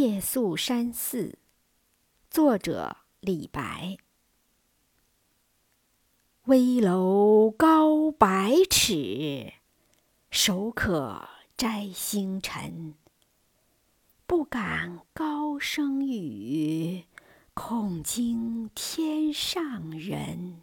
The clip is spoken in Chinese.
夜宿山寺作者李白。危楼高百尺手可摘星辰。不敢高声语恐惊天上人。